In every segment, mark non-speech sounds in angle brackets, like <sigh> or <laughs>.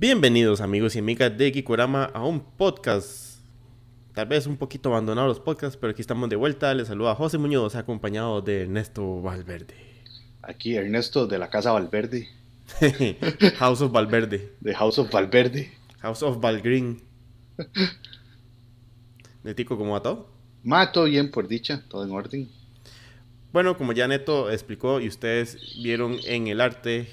Bienvenidos amigos y amigas de Kikurama a un podcast. Tal vez un poquito abandonado los podcasts, pero aquí estamos de vuelta. Les saluda José Muñoz, acompañado de Ernesto Valverde. Aquí Ernesto de la Casa Valverde. <laughs> House of Valverde. De House of Valverde. House of Valgreen. Netico, ¿cómo va todo? Ma, todo bien por dicha, todo en orden. Bueno, como ya Neto explicó y ustedes vieron en el arte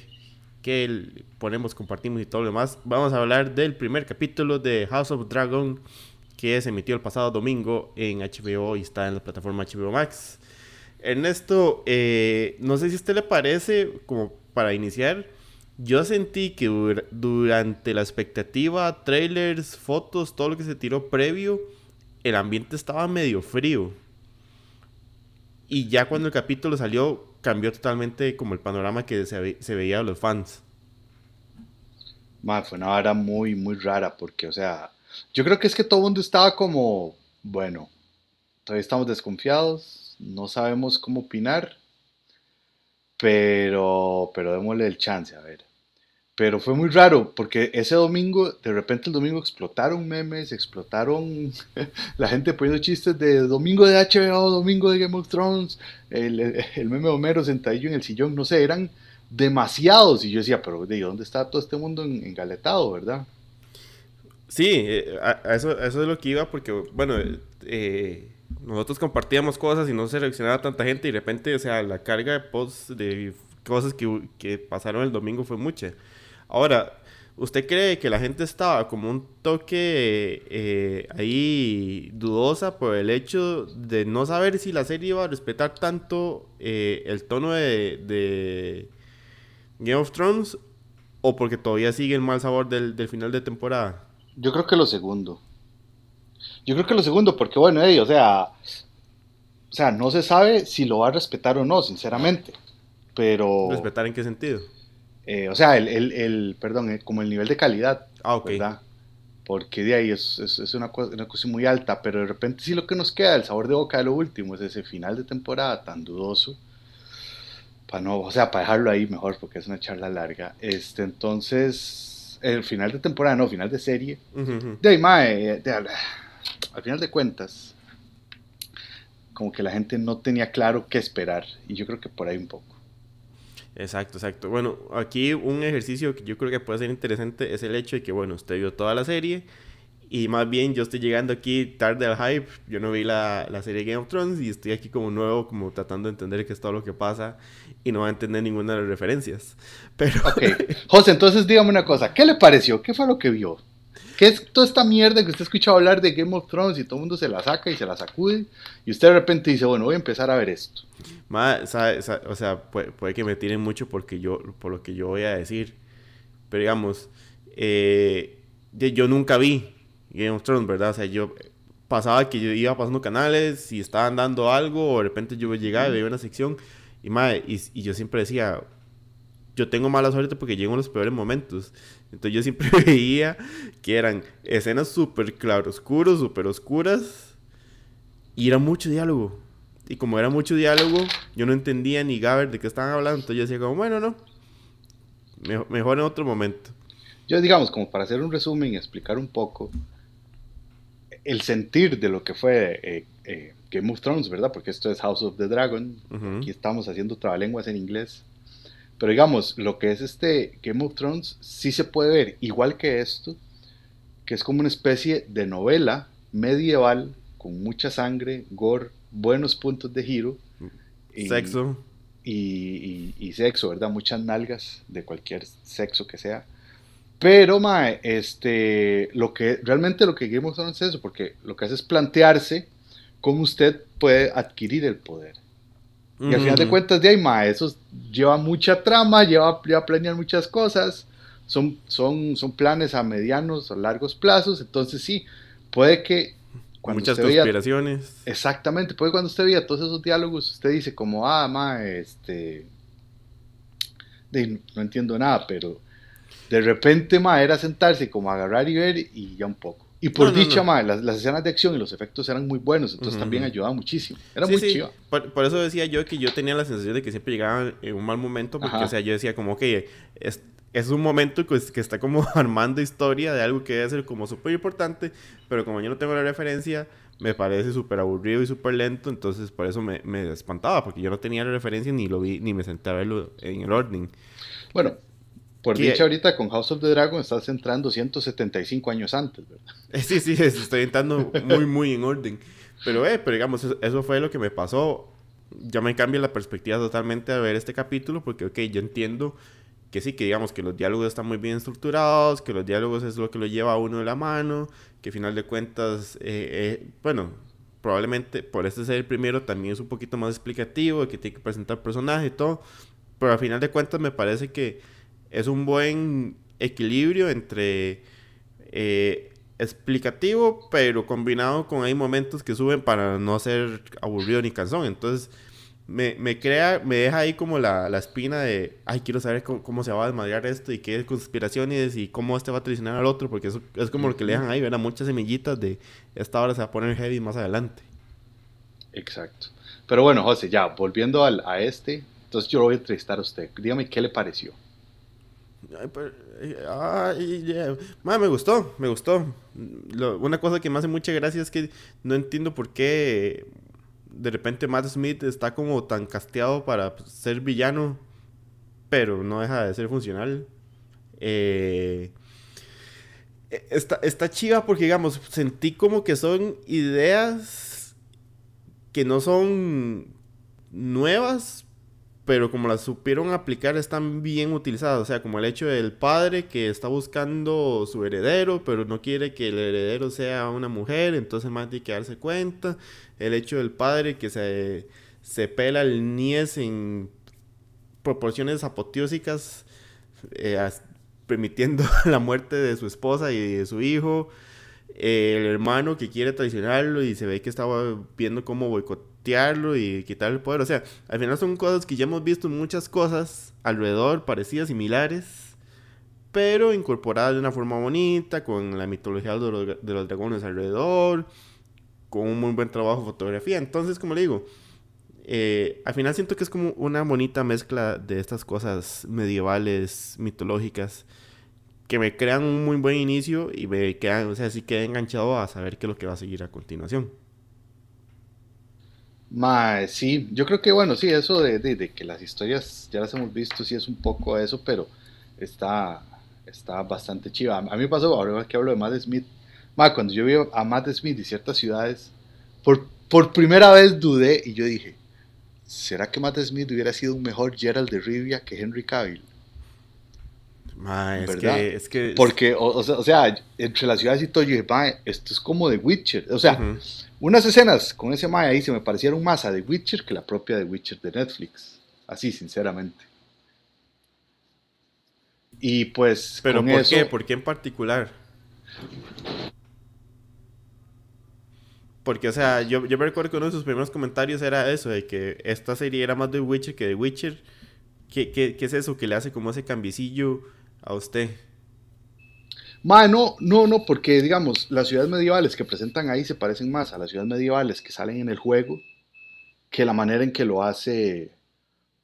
que ponemos, compartimos y todo lo demás, vamos a hablar del primer capítulo de House of Dragon que se emitió el pasado domingo en HBO y está en la plataforma HBO Max. Ernesto, eh, no sé si a usted le parece, como para iniciar, yo sentí que durante la expectativa, trailers, fotos, todo lo que se tiró previo, el ambiente estaba medio frío. Y ya cuando el capítulo salió, cambió totalmente como el panorama que se, veía los fans. fue una hora muy, muy rara porque, o sea, yo creo que es que todo el mundo estaba como, bueno, todavía estamos desconfiados, no sabemos cómo opinar, pero, pero démosle el chance, a ver. Pero fue muy raro porque ese domingo, de repente el domingo explotaron memes, explotaron <laughs> la gente poniendo chistes de domingo de HBO, domingo de Game of Thrones, el, meme de Homero sentadillo en el sillón, no sé, eran demasiados. Y yo decía, pero ¿de dónde está todo este mundo engaletado, verdad? Sí, eh, a, eso, eso es lo que iba porque, bueno, eh, nosotros compartíamos cosas y no se reaccionaba tanta gente y de repente, o sea, la carga de posts de cosas que, que pasaron el domingo fue mucha. Ahora, ¿usted cree que la gente estaba como un toque eh, ahí dudosa por el hecho de no saber si la serie iba a respetar tanto eh, el tono de, Game of Thrones o porque todavía sigue el mal sabor del, final de temporada? Yo creo que lo segundo. Yo creo que lo segundo, porque bueno, o sea, o sea, no se sabe si lo va a respetar o no, sinceramente. Pero. ¿Respetar en qué sentido? Eh, o sea, el, el, el, perdón, eh, como el nivel de calidad, ah, ¿verdad? Porque de ahí es, es, una, cosa, una cosa muy alta, pero de repente sí lo que nos queda, el sabor de boca de lo último, es ese final de temporada tan dudoso, para no, o sea, para dejarlo ahí mejor, porque es una charla larga. Este, entonces, el final de temporada, no, final de serie, de ahí, mae, de, al final de cuentas, como que la gente no tenía claro qué esperar, y yo creo que por ahí un poco. Exacto, exacto. Bueno, aquí un ejercicio que yo creo que puede ser interesante es el hecho de que, bueno, usted vio toda la serie y más bien yo estoy llegando aquí tarde al hype. Yo no vi la, la serie Game of Thrones y estoy aquí como nuevo, como tratando de entender qué es todo lo que pasa y no va a entender ninguna de las referencias. Pero... Ok, José, entonces dígame una cosa, ¿qué le pareció? ¿Qué fue lo que vio? ¿Qué es toda esta mierda que usted ha escuchado hablar de Game of Thrones y todo el mundo se la saca y se la sacude? Y usted de repente dice, bueno, voy a empezar a ver esto. o sea, puede, que me tiren mucho porque yo, por lo que yo voy a decir. Pero digamos, eh, yo nunca vi Game of Thrones, ¿verdad? O sea, yo pasaba que yo iba pasando canales y estaban dando algo, o de repente yo llegaba y veía una sección. Y, y, y yo siempre decía, yo tengo mala suerte porque llego en los peores momentos. Entonces yo siempre <laughs> veía que eran escenas súper claroscuros, súper oscuras. Y era mucho diálogo. Y como era mucho diálogo, yo no entendía ni Gaber de qué estaban hablando. Entonces yo decía como, bueno, no. Mejor, en otro momento. Yo digamos, como para hacer un resumen y explicar un poco el sentir de lo que fue eh, eh, Game of Thrones, ¿verdad? Porque esto es House of the Dragon. Aquí estamos haciendo trabalenguas en inglés. Pero digamos, lo que es este Game of Thrones sí se puede ver igual que esto, que es como una especie de novela medieval con mucha sangre, gore, buenos puntos de giro. Y, sexo. Y, sexo, ¿verdad? Muchas nalgas de cualquier sexo que sea. Pero, mae, este, lo que, realmente lo que Game of Thrones es eso, porque lo que hace es plantearse cómo usted puede adquirir el poder. Y al final de cuentas, de ahí, ma, eso lleva mucha trama, lleva, a planear muchas cosas, son, son, son planes a medianos o largos plazos, entonces sí, puede que cuando muchas conspiraciones. exactamente, puede cuando usted vea todos esos diálogos, usted dice como, ah, ma, este, no entiendo nada, pero de repente, ma, era sentarse como agarrar y ver y ya un poco. Y por dicha, las, escenas de acción y los efectos eran muy buenos, entonces también ayudaba muchísimo. Era muy chido. Por, eso decía yo que yo tenía la sensación de que siempre llegaba en un mal momento, porque, o sea, yo decía como, que es un momento que, que está como <laughs> armando historia de algo que debe ser como súper importante, pero como yo no tengo la referencia, me parece súper aburrido y súper lento, entonces por eso me, me, espantaba, porque yo no tenía la referencia ni lo vi, ni me senté a verlo en el orden. Bueno, por dicha ahorita con House of the Dragon estás entrando 175 años antes, ¿verdad? <laughs> Sí, sí, estoy entrando muy, muy en orden. Pero, eh, pero digamos, eso, fue lo que me pasó. Ya me cambia la perspectiva totalmente a ver este capítulo, porque, ok, yo entiendo que sí, que digamos que los diálogos están muy bien estructurados, que los diálogos es lo que lo lleva a uno de la mano, que al final de cuentas, eh, eh, bueno, probablemente por este ser el primero también es un poquito más explicativo, que tiene que presentar personaje y todo, pero al final de cuentas me parece que es un buen equilibrio entre eh, explicativo, pero combinado con hay momentos que suben para no ser aburrido ni cansón. Entonces, me, me crea, me deja ahí como la, la espina de, ay, quiero saber cómo, se va a desmadrar esto y qué conspiraciones y cómo este va a traicionar al otro, porque eso es como lo que le dejan ahí, ¿verdad? Muchas semillitas de esta hora se va a poner heavy más adelante. Exacto. Pero bueno, José, ya, volviendo al, a este, entonces yo lo voy a entrevistar a usted. Dígame qué le pareció. Ay, me gustó, me gustó. una cosa que me hace mucha gracia es que no entiendo por qué de repente Matt Smith está como tan casteado para ser villano, pero no deja de ser funcional. Eh, está, está chiva porque, digamos, sentí como que son ideas que no son nuevas, pero como las supieron aplicar están bien utilizadas. O sea, como el hecho del padre que está buscando su heredero, pero no quiere que el heredero sea una mujer, entonces más tiene que darse cuenta. El hecho del padre que se, se pela el niés en proporciones apoteósicas, eh, permitiendo <laughs> la muerte de su esposa y de su hijo. el hermano que quiere traicionarlo y se ve que estaba viendo cómo boicotear y quitar el poder. O sea, al final son cosas que ya hemos visto muchas cosas alrededor, parecidas, similares, pero incorporadas de una forma bonita, con la mitología de los, de los dragones alrededor, con un muy buen trabajo de fotografía. Entonces, como le digo, eh, al final siento que es como una bonita mezcla de estas cosas medievales, mitológicas, que me crean un muy buen inicio y me quedan, o sea, sí quedé enganchado a saber qué es lo que va a seguir a continuación. Ma, sí, yo creo que bueno, sí, eso de, de, que las historias ya las hemos visto, sí es un poco eso, pero está, está bastante chiva. A mí me pasó, ahora que hablo de Matt Smith, ma, cuando yo vi a Matt Smith y ciertas ciudades, por, por primera vez dudé y yo dije, ¿será que Matt Smith hubiera sido un mejor Gerald de Rivia que Henry Cavill? Ma, es, que, es que... Porque, o, sea, entre las ciudades y todo, yo dije, ma, esto es como de Witcher. O sea, unas escenas con ese Mae ahí se me parecieron más a The Witcher que la propia The Witcher de Netflix. Así, sinceramente. Y pues. ¿Pero por qué? ¿Por qué en particular? Porque, o sea, yo, yo me recuerdo que uno de sus primeros comentarios era eso, de que esta serie era más de Witcher que de Witcher. ¿Qué, qué, qué es eso que le hace como ese cambicillo a usted? No, no, no, porque digamos, las ciudades medievales que presentan ahí se parecen más a las ciudades medievales que salen en el juego que la manera en que lo hace,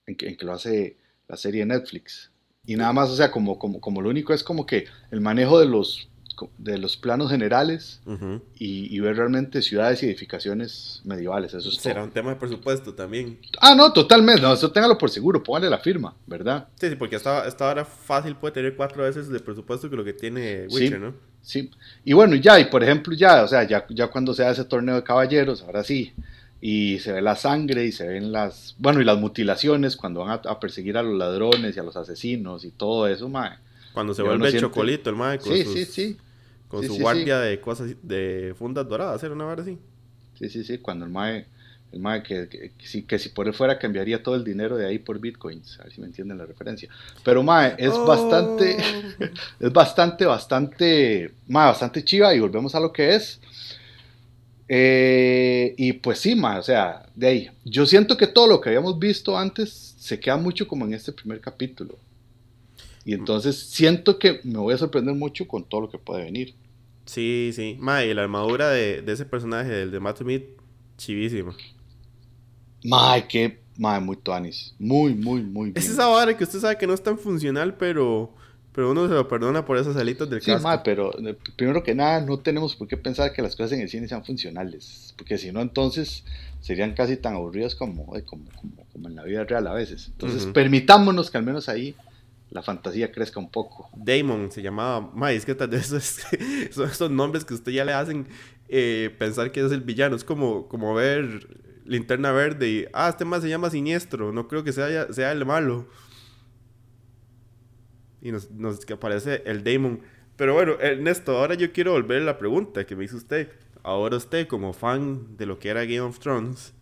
en que, lo hace la serie Netflix. Y nada más, o sea, como, como, como lo único es como que el manejo de los de los planos generales y, ver realmente ciudades y edificaciones medievales. Eso Será un tema de presupuesto también. Ah, no, totalmente. No, eso téngalo por seguro. Póngale la firma, ¿verdad? Sí, sí, porque esta, esta hora fácil puede tener cuatro veces de presupuesto que lo que tiene Witcher, sí, ¿no? Sí. Y bueno, ya, y por ejemplo, ya, o sea, ya, ya cuando se hace ese torneo de caballeros, ahora sí, y se ve la sangre y se ven las, bueno, y las mutilaciones cuando van a, perseguir a los ladrones y a los asesinos y todo eso, mae. Cuando se vuelve el chocolito, el mae. sí, sí, sí. Con su guardia de cosas, de fundas doradas, ¿era una vara así? Sí, sí, sí, cuando el mae, el mae que, que, si, que si por él fuera cambiaría todo el dinero de ahí por bitcoins, a ver si me entienden la referencia. Pero mae, es oh. bastante, <laughs> es bastante, bastante, mae, bastante chiva y volvemos a lo que es. Eh, y pues sí, mae, o sea, de ahí. Yo siento que todo lo que habíamos visto antes se queda mucho como en este primer capítulo. Y entonces siento que me voy a sorprender mucho con todo lo que puede venir. Sí, sí. Ma, y la armadura de, ese personaje, del de Matt Smith, chivísima. Ma, que, ma, muy tuanis. Muy, muy, muy Es esa vara que usted sabe que no es tan funcional, pero Pero uno se lo perdona por esos alitos del sí, ma, pero eh, primero que nada no tenemos por qué pensar que las cosas en el cine sean funcionales, porque si no entonces serían casi tan aburridas como, como, como, en la vida real a veces. Entonces permitámonos que al menos ahí la fantasía crezca un poco. Damon se llamaba, ma, es que tal vez <laughs> son esos nombres que usted ya le hacen eh, pensar que es el villano, es como, como ver linterna verde y, ah, este más se llama siniestro, no creo que sea, sea el malo y nos, nos aparece el Damon. Pero bueno, Ernesto, ahora yo quiero volver a la pregunta que me hizo usted. Ahora usted, como fan de lo que era Game of Thrones,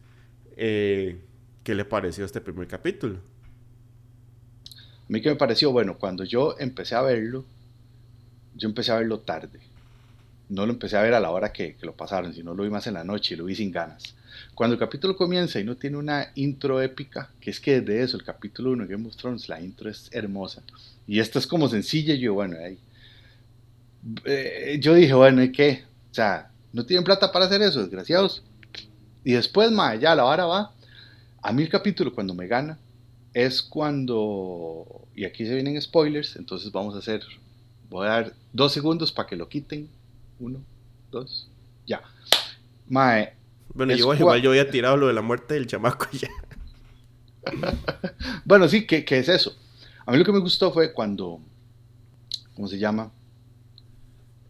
eh, ¿qué le pareció este primer capítulo? A mí que me pareció, bueno, cuando yo empecé a verlo, yo empecé a verlo tarde. No lo empecé a ver a la hora que, que lo pasaron, sino lo vi más en la noche y lo vi sin ganas. Cuando el capítulo comienza y no tiene una intro épica, que es que desde eso, el capítulo 1 de Game of Thrones, la intro es hermosa. Y esta es como sencilla, yo, bueno, ahí. Eh, yo dije, bueno, ¿y qué? O sea, no tienen plata para hacer eso, desgraciados. Y después, ma, ya la vara va. A mí el capítulo cuando me gana es cuando, y aquí se vienen spoilers, entonces vamos a hacer, voy a dar dos segundos para que lo quiten. Uno, dos, ya. Mae. Bueno, yo igual yo había tirado lo de la muerte del chamaco ya. <laughs> bueno, sí, ¿qué, ¿qué, es eso? A mí lo que me gustó fue cuando, ¿cómo se llama?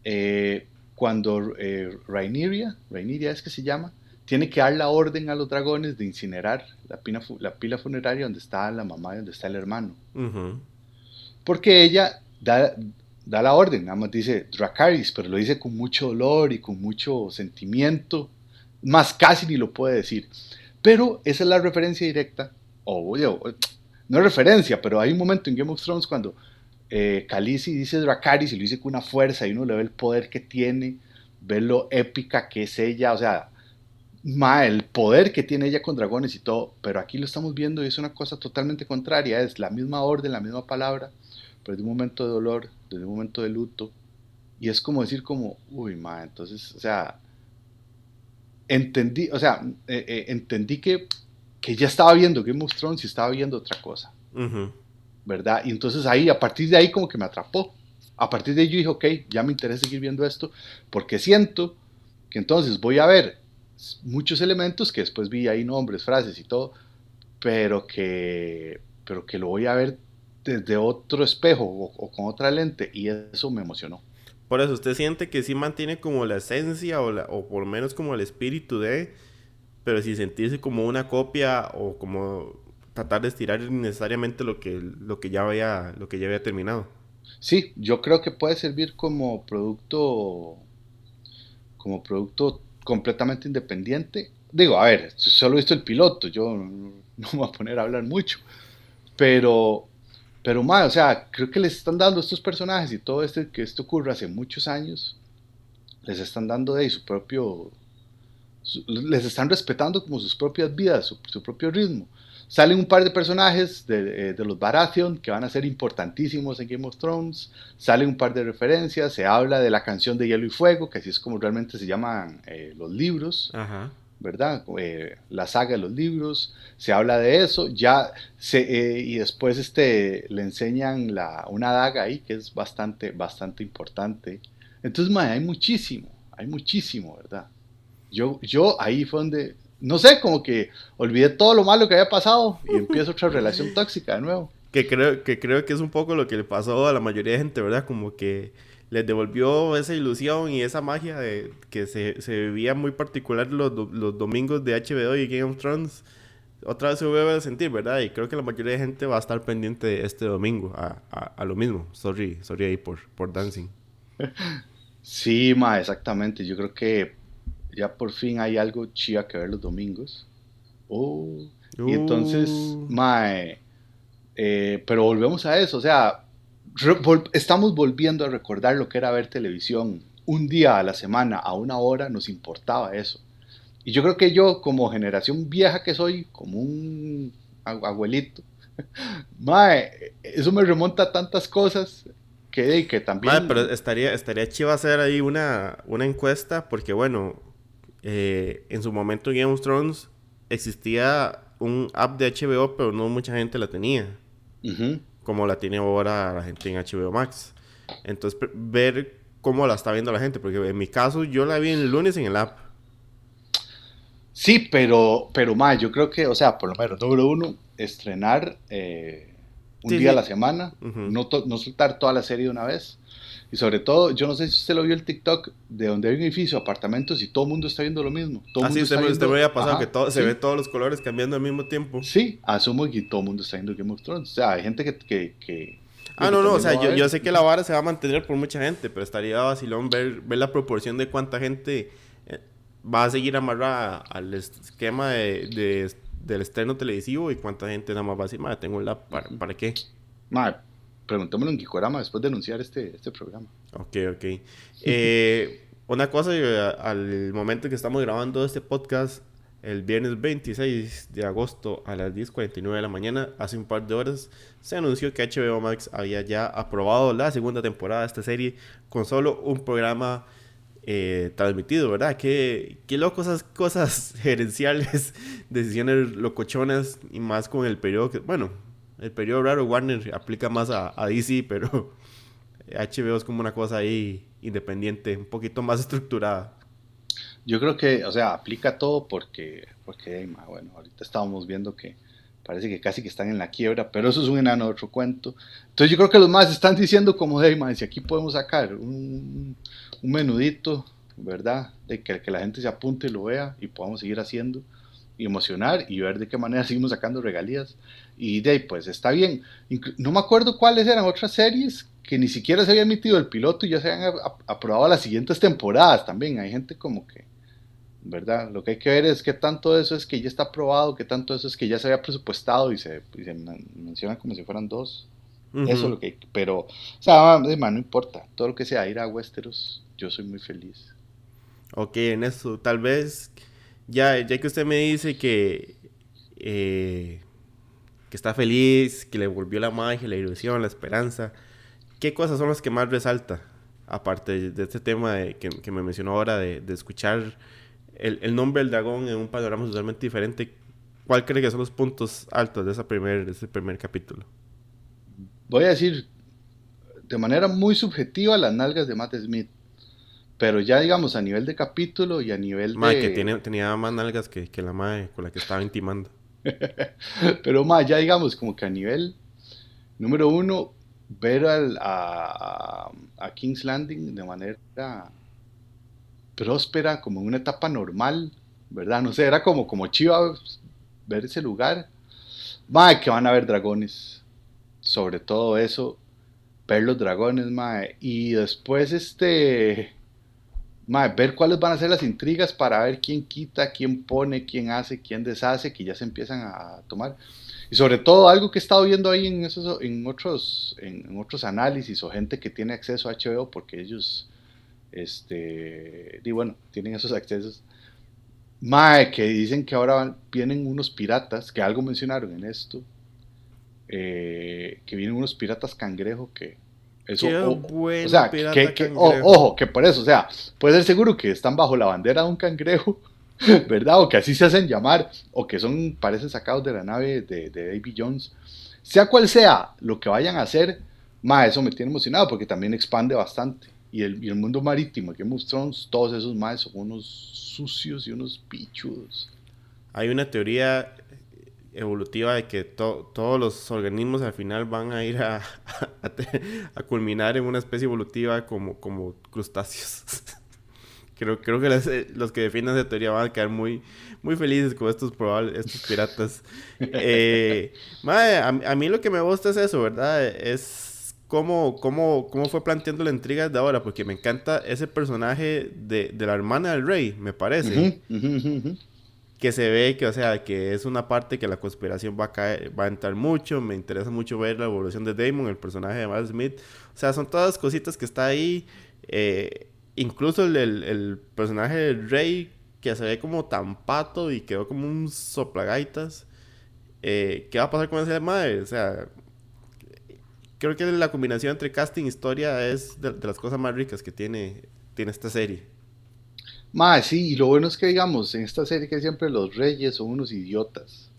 Eh, cuando eh, Raineria, es que se llama, tiene que dar la orden a los dragones de incinerar la, la pila funeraria donde está la mamá y donde está el hermano. Porque ella da, da, la orden, nada más dice Dracaris, pero lo dice con mucho dolor y con mucho sentimiento, más casi ni lo puede decir. Pero esa es la referencia directa, o, o no es referencia, pero hay un momento en Game of Thrones cuando eh, Khaleesi dice Dracarys y lo dice con una fuerza y uno le ve el poder que tiene, ve lo épica que es ella, o sea, ma, el poder que tiene ella con dragones y todo, pero aquí lo estamos viendo y es una cosa totalmente contraria, es la misma orden, la misma palabra, pero de un momento de dolor, desde un momento de luto, y es como decir como, uy, ma, entonces, o sea, entendí, o sea, eh, eh, entendí que que ya estaba viendo Game of Thrones y estaba viendo otra cosa. ¿Verdad? Y entonces ahí, a partir de ahí, como que me atrapó. A partir de ahí yo dije, ok, ya me interesa seguir viendo esto, porque siento que entonces voy a ver muchos elementos que después vi ahí nombres, frases y todo, pero que, pero que lo voy a ver desde otro espejo o, con otra lente y eso me emocionó. Por eso, ¿usted siente que sí mantiene como la esencia o, o por lo menos como el espíritu de pero si sentirse como una copia o como tratar de estirar innecesariamente lo que, lo que, ya, había, lo que ya había terminado. Sí, yo creo que puede servir como producto como producto completamente independiente. Digo, a ver, solo he visto el piloto, yo no me voy a poner a hablar mucho, pero, pero más, o sea, creo que les están dando estos personajes y todo este que esto ocurre hace muchos años, les están dando de su propio les están respetando como sus propias vidas, su, propio ritmo. Salen un par de personajes de, eh, de, los Baratheon que van a ser importantísimos en Game of Thrones. Salen un par de referencias. Se habla de la canción de Hielo y Fuego, que así es como realmente se llaman eh, los libros. ¿Verdad? Eh, la saga de los libros. Se habla de eso. Ya se, y después este, le enseñan la, una daga ahí que es bastante, bastante importante. Entonces, hay muchísimo. Hay muchísimo, ¿verdad? Yo, yo ahí fue donde, no sé, como que olvidé todo lo malo que había pasado y empiezo otra relación <laughs> tóxica de nuevo. Que creo, que creo que es un poco lo que le pasó a la mayoría de gente, ¿verdad? Como que les devolvió esa ilusión y esa magia de que se, se vivía muy particular los, los domingos de HBO y Game of Thrones. Otra vez se vuelve a sentir, ¿verdad? Y creo que la mayoría de gente va a estar pendiente este domingo a, a, a lo mismo. Sorry, sorry ahí por, por Dancing. <laughs> Sí, ma, exactamente. Yo creo que ya por fin hay algo chía que ver los domingos. Oh, y entonces, uh. mae, eh, pero volvemos a eso, o sea, estamos volviendo a recordar lo que era ver televisión un día a la semana, a una hora, nos importaba eso. Y yo creo que yo, como generación vieja que soy, como un abuelito, <laughs> mae, eso me remonta a tantas cosas que, que también... Mae, pero estaría, estaría chido hacer ahí una, una encuesta, porque bueno, eh, en su momento Game of Thrones existía un app de HBO, pero no mucha gente la tenía. como la tiene ahora la gente en HBO Max. Entonces, ver cómo la está viendo la gente, porque en mi caso yo la vi el lunes en el app. Sí, pero, pero más, yo creo que, o sea, por lo menos, número uno, estrenar eh, un día a la semana, no, no soltar toda la serie de una vez. Y sobre todo, yo no sé si usted lo vio el TikTok, de donde hay un edificio, apartamentos, y todo el mundo está viendo lo mismo. Todo ah, sí, usted, me había pasado que todo, se ve todos los colores cambiando al mismo tiempo. Sí, asumo que todo el mundo está viendo Game of Thrones. O sea, hay gente que... que, ah, no, no, o sea, yo, yo, sé que la vara se va a mantener por mucha gente, pero estaría vacilón ver, ver la proporción de cuánta gente eh, va a seguir amarrada al esquema de, del estreno televisivo y cuánta gente nada más va a decir, madre, tengo la... ¿para, ¿para qué? Madre, preguntémoslo en Gikorama después de anunciar este, este programa. Ok, ok. Eh, <laughs> una cosa, eh, al momento que estamos grabando este podcast, el viernes 26 de agosto a las 10.49 de la mañana, hace un par de horas, se anunció que HBO Max había ya aprobado la segunda temporada de esta serie con solo un programa eh, transmitido, ¿verdad? Qué, qué loco esas cosas <laughs> gerenciales, decisiones locochonas y más con el periodo que, bueno, el periodo raro Warner aplica más a, a, DC, pero <laughs> HBO es como una cosa ahí independiente, un poquito más estructurada. Yo creo que, o sea, aplica todo porque, porque bueno, ahorita estábamos viendo que parece que casi que están en la quiebra, pero eso es un enano de otro cuento. Entonces yo creo que los más están diciendo como, hey, man, si aquí podemos sacar un, menudito, ¿verdad? De que, la gente se apunte y lo vea y podamos seguir haciendo y emocionar y ver de qué manera <laughs> seguimos sacando regalías. Y de pues está bien. No me acuerdo cuáles eran otras series que ni siquiera se había emitido el piloto y ya se habían aprobado las siguientes temporadas también. Hay gente como que, ¿verdad? Lo que hay que ver es qué tanto eso es que ya está aprobado, qué tanto eso es que ya se había presupuestado y se, menciona como si fueran dos. Eso es lo que Pero, o sea, no importa. Todo lo que sea ir a Westeros, yo soy muy feliz. Ok, en eso, tal vez, ya, ya que usted me dice que eh, que está feliz, que le volvió la magia, la ilusión, la esperanza. ¿Qué cosas son las que más resalta? Aparte de este tema que, me mencionó ahora de, escuchar el, nombre del dragón en un panorama totalmente diferente, ¿cuál cree que son los puntos altos de, esa primer, ese primer capítulo? Voy a decir de manera muy subjetiva las nalgas de Matt Smith. Pero ya digamos a nivel de capítulo y a nivel de... que tiene, tenía más nalgas que, que la madre con la que estaba intimando. <laughs> Pero más, ya digamos, como que a nivel número uno, ver al, a, King's Landing de manera próspera, como en una etapa normal, ¿verdad? No sé, era como, como chiva ver ese lugar. Mae, que van a ver dragones. Sobre todo eso, ver los dragones, mae. Y después, este ver cuáles van a ser las intrigas para ver quién quita, quién pone, quién hace, quién deshace, que ya se empiezan a tomar. Y sobre todo algo que he estado viendo ahí en, esos, en, otros, en, otros análisis o gente que tiene acceso a HBO porque ellos, este, y bueno, tienen esos accesos. Mae, que dicen que ahora vienen unos piratas, que algo mencionaron en esto, eh, que vienen unos piratas cangrejo que, eso, o, sea, que, ojo, que por eso, o sea, puede ser seguro que están bajo la bandera de un cangrejo, <laughs> ¿verdad? O que así se hacen llamar, o que son, parecen sacados de la nave de, de Davy Jones. Sea cual sea lo que vayan a hacer, más eso me tiene emocionado porque también expande bastante. Y el, y el mundo marítimo, Game of Thrones, todos esos más son unos sucios y unos pichudos. Hay una teoría evolutiva de que todos los organismos al final van a ir a, <laughs> a, culminar en una especie evolutiva como, como crustáceos. <laughs> creo, creo que los que defienden esa teoría van a quedar muy, muy felices con estos probables, estos piratas. <laughs> Eh, a, mí lo que me gusta es eso, ¿verdad? Es cómo, cómo, cómo fue planteando la intriga de ahora, porque me encanta ese personaje de, de la hermana del rey, me parece que se ve que, o sea, que es una parte que la conspiración va a caer, va a entrar mucho. Me interesa mucho ver la evolución de Damon, el personaje de Matt Smith. O sea, son todas cositas que está ahí. Eh, incluso el, el, personaje del Rey, que se ve como tan pato y quedó como un soplagaitas. Eh, ¿Qué va a pasar con ese madre? O sea, creo que la combinación entre casting y historia es de, de las cosas más ricas que tiene, tiene esta serie. Más, sí, y lo bueno es que, digamos, en esta serie que siempre los reyes son unos idiotas,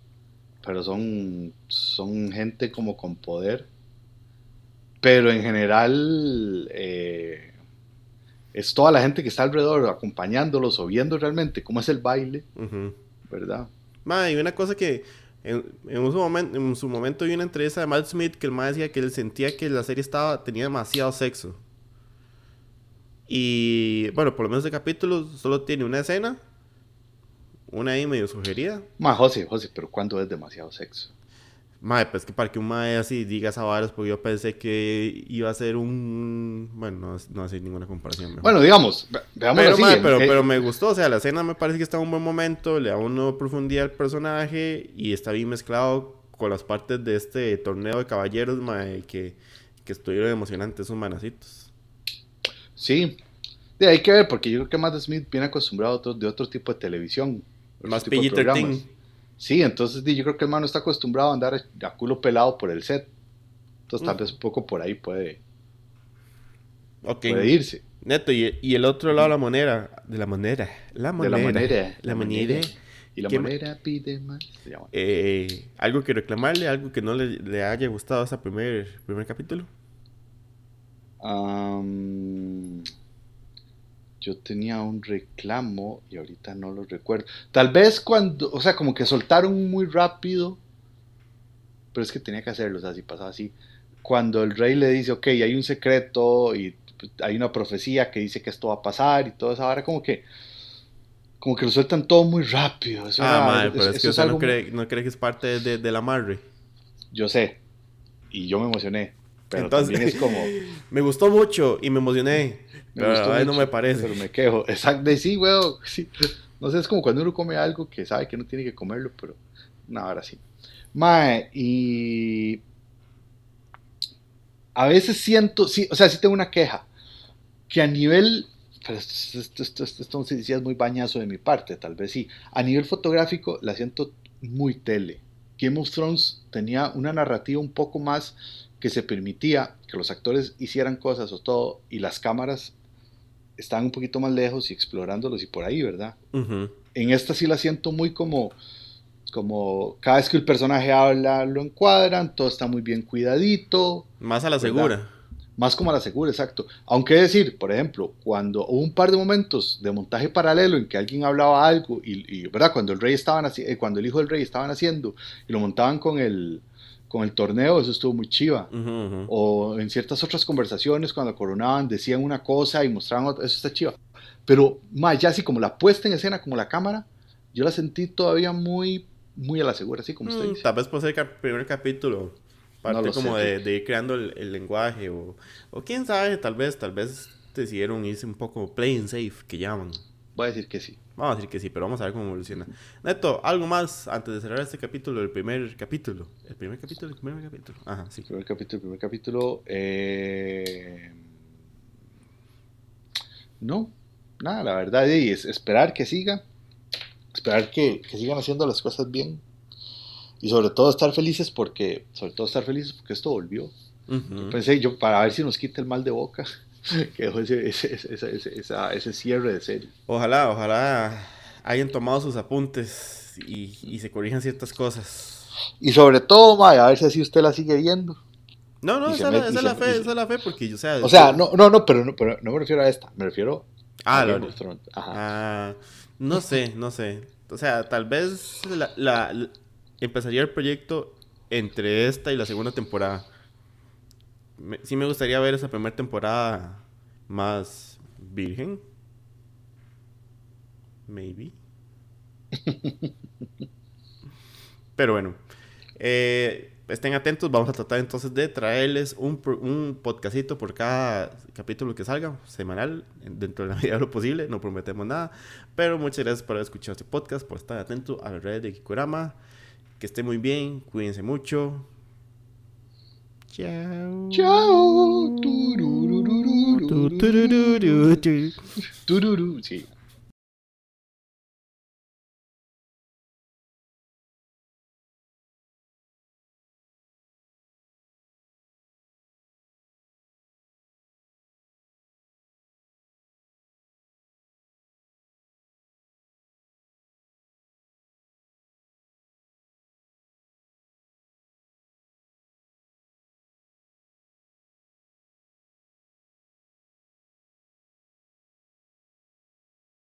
pero son, son gente como con poder, Pero en general eh, es toda la gente que está alrededor acompañándolos o viendo realmente cómo es el baile, ¿verdad? Ma, y una cosa que en, en, su momento, en su momento vi una entrevista de Matt Smith que el más decía que él sentía que la serie estaba tenía demasiado sexo. Y bueno, por lo menos de capítulo solo tiene una escena, una ahí medio sugerida. Ma, José, José, pero ¿cuándo es demasiado sexo? Mae, pues que para que un mae así diga esa porque yo pensé que iba a ser un. Bueno, no, no hacer ninguna comparación. Bueno, digamos, veamos pero, así. mae, pero, pero, me gustó, o sea, la escena me parece que está en un buen momento, le da una profundidad al personaje y está bien mezclado con las partes de este torneo de caballeros, mae, que, que estuvieron emocionantes esos manacitos. Sí, de, hay que ver, porque yo creo que Matt Smith viene acostumbrado a otro, de otro tipo de televisión. Más PG-13. Sí, entonces yo creo que el mano está acostumbrado a andar a culo pelado por el set. Entonces tal mm. vez un poco por ahí puede, okay. puede irse. Neto, y, y, el otro lado de la moneda, de la moneda, la moneda, de la moneda, la moneda. Y la moneda pide más. Eh, ¿Algo que reclamarle? ¿Algo que no le, le haya gustado ese primer, primer capítulo? Um, yo tenía un reclamo y ahorita no lo recuerdo. Tal vez cuando, o sea, como que soltaron muy rápido, pero es que tenía que hacerlo, o sea, si pasaba así. Cuando el rey le dice, ok, hay un secreto y hay una profecía que dice que esto va a pasar y todo eso, ahora como que como que lo sueltan todo muy rápido. Eso ah, madre, pero es, que usted no, cree, no cree que es parte de, de, la amarre. Yo sé, y yo me emocioné, pero Entonces, también es como... <laughs> me gustó mucho y me emocioné. Me pero no me parece. Pero me quejo. Exacto. Sí, weón. Sí. No sé, es como cuando uno come algo que sabe que no tiene que comerlo, pero no, ahora sí. Mae, y. A veces siento, sí, o sea, sí tengo una queja. Que a nivel. Pero esto, esto, esto, esto, esto es muy bañazo de mi parte, tal vez sí. A nivel fotográfico la siento muy tele. Game of Thrones tenía una narrativa un poco más que se permitía que los actores hicieran cosas o todo y las cámaras están un poquito más lejos y explorándolos y por ahí, ¿verdad? En esta sí la siento muy como, como cada vez que el personaje habla lo encuadran, todo está muy bien cuidadito. Más a la segura. Más como a la segura, exacto. Aunque decir, por ejemplo, cuando hubo un par de momentos de montaje paralelo en que alguien hablaba algo y, ¿verdad? Cuando el rey estaban eh, cuando el hijo del rey estaban haciendo y lo montaban con el con el torneo, eso estuvo muy chiva. O en ciertas otras conversaciones, cuando coronaban, decían una cosa y mostraban otra, eso está chiva. Pero más ya así como la puesta en escena, como la cámara, yo la sentí todavía muy, muy a la segura, así como usted mm, dice. Tal vez por ser el primer capítulo, parte como de, de, ir creando el, lenguaje, o, o, quién sabe, tal vez, tal vez decidieron irse un poco playing safe, que llaman. Voy a decir que sí. Vamos a decir que sí, pero vamos a ver cómo evoluciona. Neto, algo más antes de cerrar este capítulo, el primer capítulo. El primer capítulo, el primer capítulo. Ajá, sí. El primer capítulo, el primer capítulo. Eh... No, nada, la verdad es esperar que siga. Esperar que, que sigan haciendo las cosas bien. Y sobre todo estar felices porque, sobre todo estar felices porque esto volvió. Pensé yo, para ver si nos quita el mal de boca. <laughs> que dejó ese, ese, ese, ese, cierre de serie. Ojalá, ojalá hayan tomado sus apuntes y, y se corrijan ciertas cosas. Y sobre todo, a ver si así usted la sigue viendo. No, no, esa, es la fe, esa es la fe, porque yo, o sea... O sea, no, no, no, pero no, pero no me refiero a esta, me refiero ah, a Ah, no sé, no sé. O sea, tal vez la, la, empezaría el proyecto entre esta y la segunda temporada sí me gustaría ver esa primera temporada más virgen. Maybe. <laughs> Pero bueno. Eh, estén atentos. Vamos a tratar entonces de traerles un, un podcastito por cada capítulo que salga, semanal, dentro de la <laughs> medida de lo posible. No prometemos nada. Pero muchas gracias por haber escuchado este podcast, por estar atento a las redes de Kikurama. Que esté muy bien, cuídense mucho. Chao. Chao. Tururururu. Turururu. Tururu. Sí.